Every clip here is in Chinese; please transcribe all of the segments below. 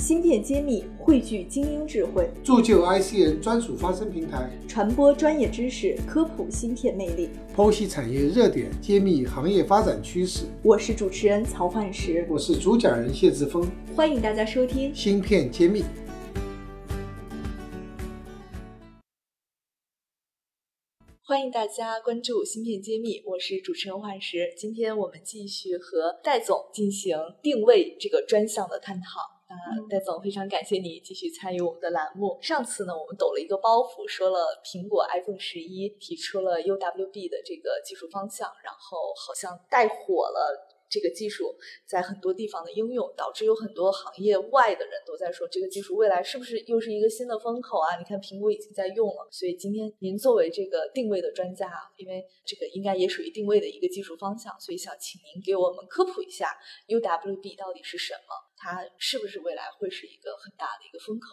芯片揭秘，汇聚精英智慧，铸就 IC 人专属发声平台，传播专业知识，科普芯片魅力，剖析产业热点，揭秘行业发展趋势。我是主持人曹焕石，我是主讲人谢志峰，欢迎大家收听芯片揭秘。欢迎大家关注芯片揭秘，我是主持人幻石。今天我们继续和戴总进行定位这个专项的探讨。啊，戴总，非常感谢你继续参与我们的栏目。上次呢，我们抖了一个包袱，说了苹果 iPhone 十一提出了 UWB 的这个技术方向，然后好像带火了。这个技术在很多地方的应用，导致有很多行业外的人都在说，这个技术未来是不是又是一个新的风口啊？你看苹果已经在用了，所以今天您作为这个定位的专家啊，因为这个应该也属于定位的一个技术方向，所以想请您给我们科普一下 UWB 到底是什么，它是不是未来会是一个很大的一个风口？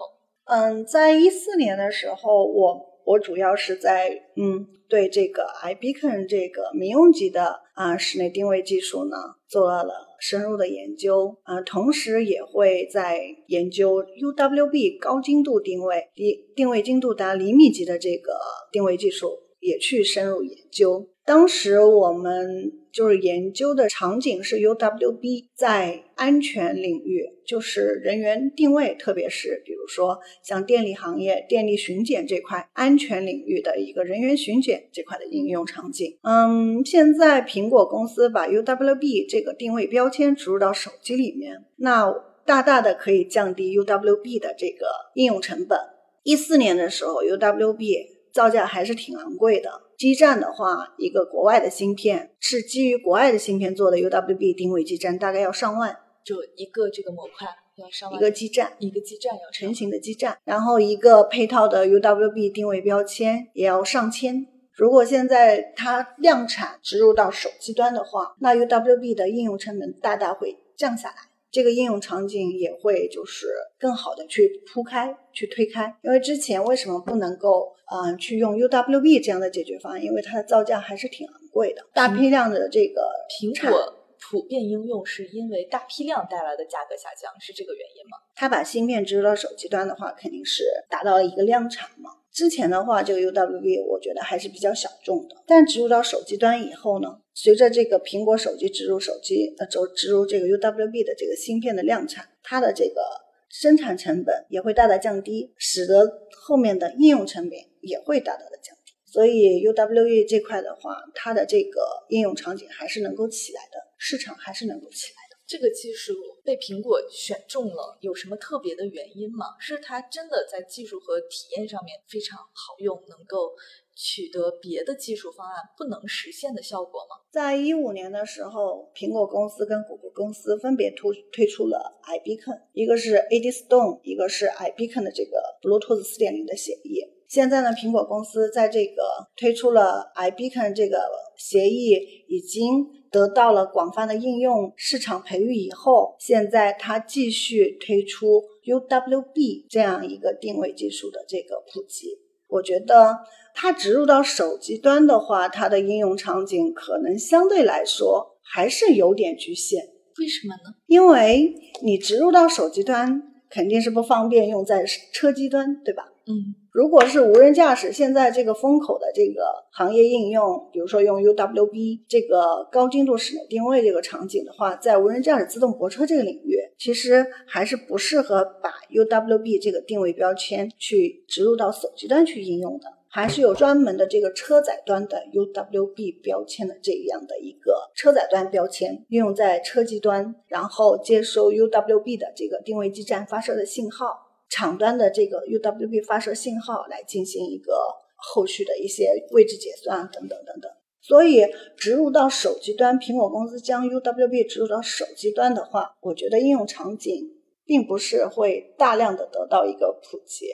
嗯，在一四年的时候，我。我主要是在嗯，对这个 iBeacon 这个民用级的啊室内定位技术呢做了深入的研究啊，同时也会在研究 UWB 高精度定位，定定位精度达厘米级的这个定位技术也去深入研究。当时我们。就是研究的场景是 UWB 在安全领域，就是人员定位，特别是比如说像电力行业电力巡检这块安全领域的一个人员巡检这块的应用场景。嗯，现在苹果公司把 UWB 这个定位标签植入到手机里面，那大大的可以降低 UWB 的这个应用成本。一四年的时候，UWB 造价还是挺昂贵的。基站的话，一个国外的芯片是基于国外的芯片做的 UWB 定位基站，大概要上万，就一个这个模块要上万，一个基站，一个基站要成型的基站，然后一个配套的 UWB 定位标签也要上千。如果现在它量产植入到手机端的话，那 UWB 的应用成本大大会降下来。这个应用场景也会就是更好的去铺开、去推开，因为之前为什么不能够嗯去用 UWB 这样的解决方案？因为它的造价还是挺昂贵的，大批量的这个苹果普遍应用是因为大批量带来的价格下降，是这个原因吗？它把芯片植入到手机端的话，肯定是达到了一个量产嘛。之前的话，这个 UWB 我觉得还是比较小众的，但植入到手机端以后呢，随着这个苹果手机植入手机呃，植植入这个 UWB 的这个芯片的量产，它的这个生产成本也会大大降低，使得后面的应用成本也会大大的降低。所以 UWB 这块的话，它的这个应用场景还是能够起来的，市场还是能够起来。这个技术被苹果选中了，有什么特别的原因吗？是它真的在技术和体验上面非常好用，能够取得别的技术方案不能实现的效果吗？在一五年的时候，苹果公司跟谷歌公司分别推推出了 iBeacon，一个是 Eddystone，一个是 iBeacon 的这个 Bluetooth 四点零的协议。现在呢，苹果公司在这个推出了 iBeacon 这个协议，已经。得到了广泛的应用市场培育以后，现在它继续推出 UWB 这样一个定位技术的这个普及。我觉得它植入到手机端的话，它的应用场景可能相对来说还是有点局限。为什么呢？因为你植入到手机端肯定是不方便用在车机端，对吧？嗯。如果是无人驾驶，现在这个风口的这个行业应用，比如说用 UWB 这个高精度室内定位这个场景的话，在无人驾驶自动泊车这个领域，其实还是不适合把 UWB 这个定位标签去植入到手机端去应用的，还是有专门的这个车载端的 UWB 标签的这样的一个车载端标签，运用在车机端，然后接收 UWB 的这个定位基站发射的信号。场端的这个 UWB 发射信号来进行一个后续的一些位置结算等等等等，所以植入到手机端，苹果公司将 UWB 植入到手机端的话，我觉得应用场景并不是会大量的得到一个普及。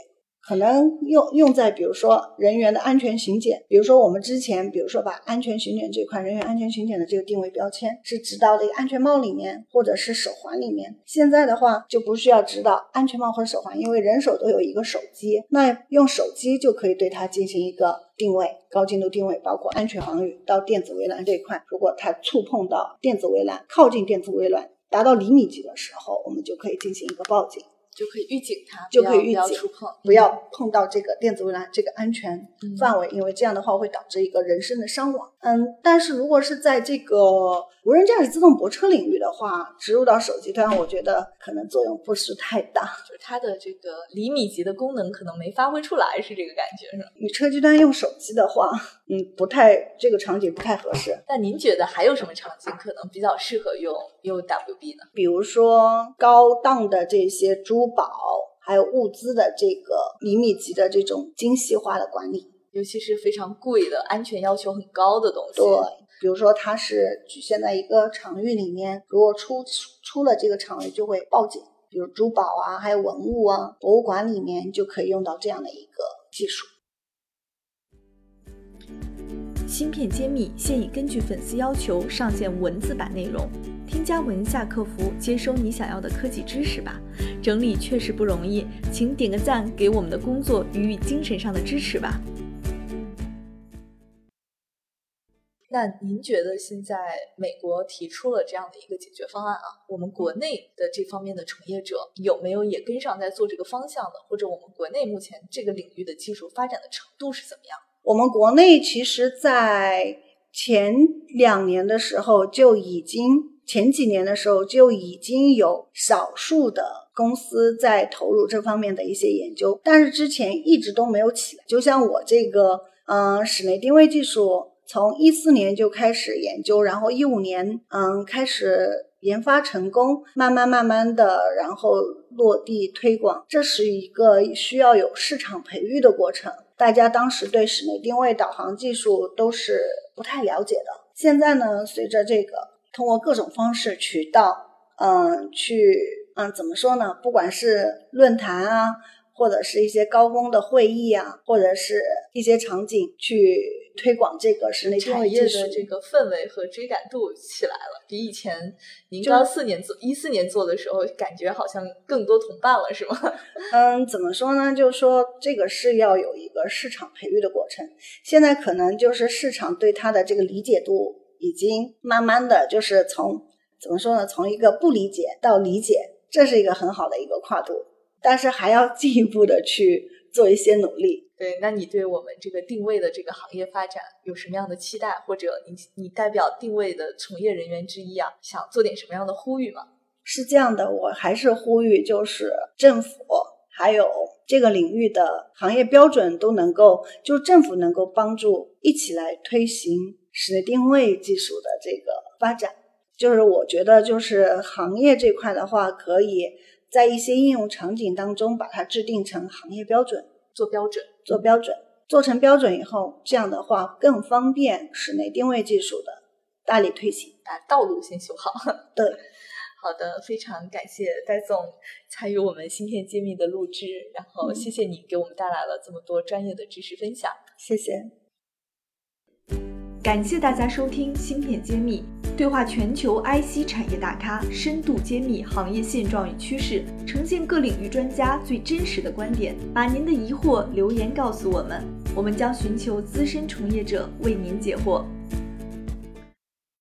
可能用用在比如说人员的安全巡检，比如说我们之前，比如说把安全巡检这块人员安全巡检的这个定位标签是植到这个安全帽里面，或者是手环里面。现在的话就不需要植到安全帽或者手环，因为人手都有一个手机，那用手机就可以对它进行一个定位，高精度定位，包括安全防御到电子围栏这一块。如果它触碰到电子围栏，靠近电子围栏达到厘米级的时候，我们就可以进行一个报警。就可以预警它，就可以不要预警触碰，不要碰到这个电子围栏这个安全嗯范围，因为这样的话会导致一个人身的伤亡。嗯，但是如果是在这个无人驾驶自动泊车领域的话，植入到手机端，我觉得可能作用不是太大。就是它的这个厘米级的功能可能没发挥出来，是这个感觉是吗？你车机端用手机的话，嗯，不太这个场景不太合适。那您觉得还有什么场景可能比较适合用 UWB 呢？比如说高档的这些珠宝，还有物资的这个厘米级的这种精细化的管理。尤其是非常贵的、安全要求很高的东西。对，比如说它是局限在一个场域里面，如果出出了这个场域就会报警。比如珠宝啊，还有文物啊，博物馆里面就可以用到这样的一个技术。芯片揭秘现已根据粉丝要求上线文字版内容，添加文下客服接收你想要的科技知识吧。整理确实不容易，请点个赞给我们的工作予以精神上的支持吧。那您觉得现在美国提出了这样的一个解决方案啊，我们国内的这方面的从业者有没有也跟上在做这个方向的？或者我们国内目前这个领域的技术发展的程度是怎么样？我们国内其实，在前两年的时候就已经，前几年的时候就已经有少数的公司在投入这方面的一些研究，但是之前一直都没有起来。就像我这个，嗯，室内定位技术。从一四年就开始研究，然后一五年，嗯，开始研发成功，慢慢慢慢的，然后落地推广，这是一个需要有市场培育的过程。大家当时对室内定位导航技术都是不太了解的。现在呢，随着这个通过各种方式渠道，嗯，去，嗯，怎么说呢？不管是论坛啊，或者是一些高峰的会议啊，或者是一些场景去。推广这个室内定位技术的这个氛围和追赶度起来了，比以前您刚四年做一四年做的时候，感觉好像更多同伴了，是吗？嗯，怎么说呢？就是说这个是要有一个市场培育的过程。现在可能就是市场对它的这个理解度已经慢慢的就是从怎么说呢？从一个不理解到理解，这是一个很好的一个跨度，但是还要进一步的去做一些努力。对，那你对我们这个定位的这个行业发展有什么样的期待？或者你你代表定位的从业人员之一啊，想做点什么样的呼吁吗？是这样的，我还是呼吁，就是政府还有这个领域的行业标准都能够，就政府能够帮助一起来推行室内定位技术的这个发展。就是我觉得，就是行业这块的话，可以在一些应用场景当中把它制定成行业标准，做标准。做标准，做成标准以后，这样的话更方便室内定位技术的大力推行，把道路先修好。对，好的，非常感谢戴总参与我们芯片揭秘的录制，然后谢谢你给我们带来了这么多专业的知识分享，谢谢。感谢大家收听芯片揭秘。对话全球 IC 产业大咖，深度揭秘行业现状与趋势，呈现各领域专家最真实的观点。把您的疑惑留言告诉我们，我们将寻求资深从业者为您解惑。